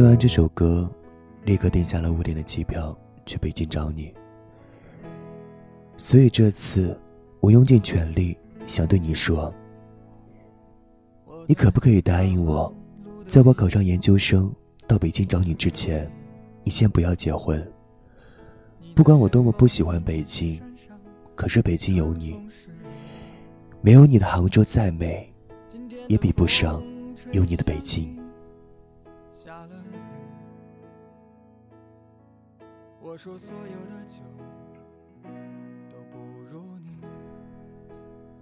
听完这首歌，立刻订下了五点的机票去北京找你。所以这次，我用尽全力想对你说：你可不可以答应我，在我考上研究生到北京找你之前，你先不要结婚？不管我多么不喜欢北京，可是北京有你。没有你的杭州再美，也比不上有你的北京。我说所有的酒都不如你。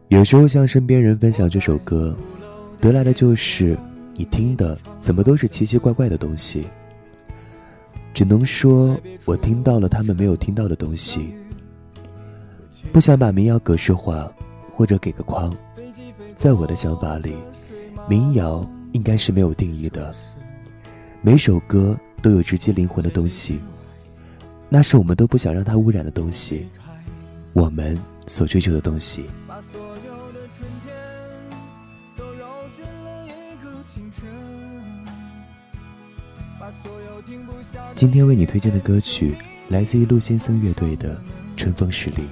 有时候向身边人分享这首歌，得来的就是你听的怎么都是奇奇怪怪的东西。只能说我听到了他们没有听到的东西。不想把民谣格式化。或者给个框，在我的想法里，民谣应该是没有定义的。每首歌都有直击灵魂的东西，那是我们都不想让它污染的东西，我们所追求的东西。今天为你推荐的歌曲来自于陆先生乐队的《春风十里》。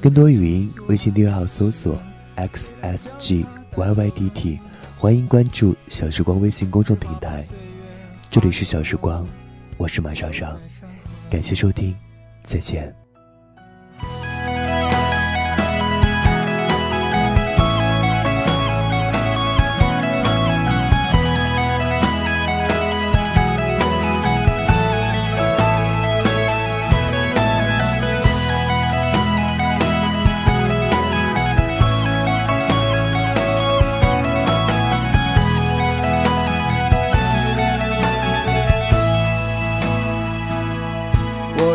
更多语音，微信订阅号搜索 xsgyYYDT，欢迎关注小时光微信公众平台。这里是小时光，我是马尚尚，感谢收听，再见。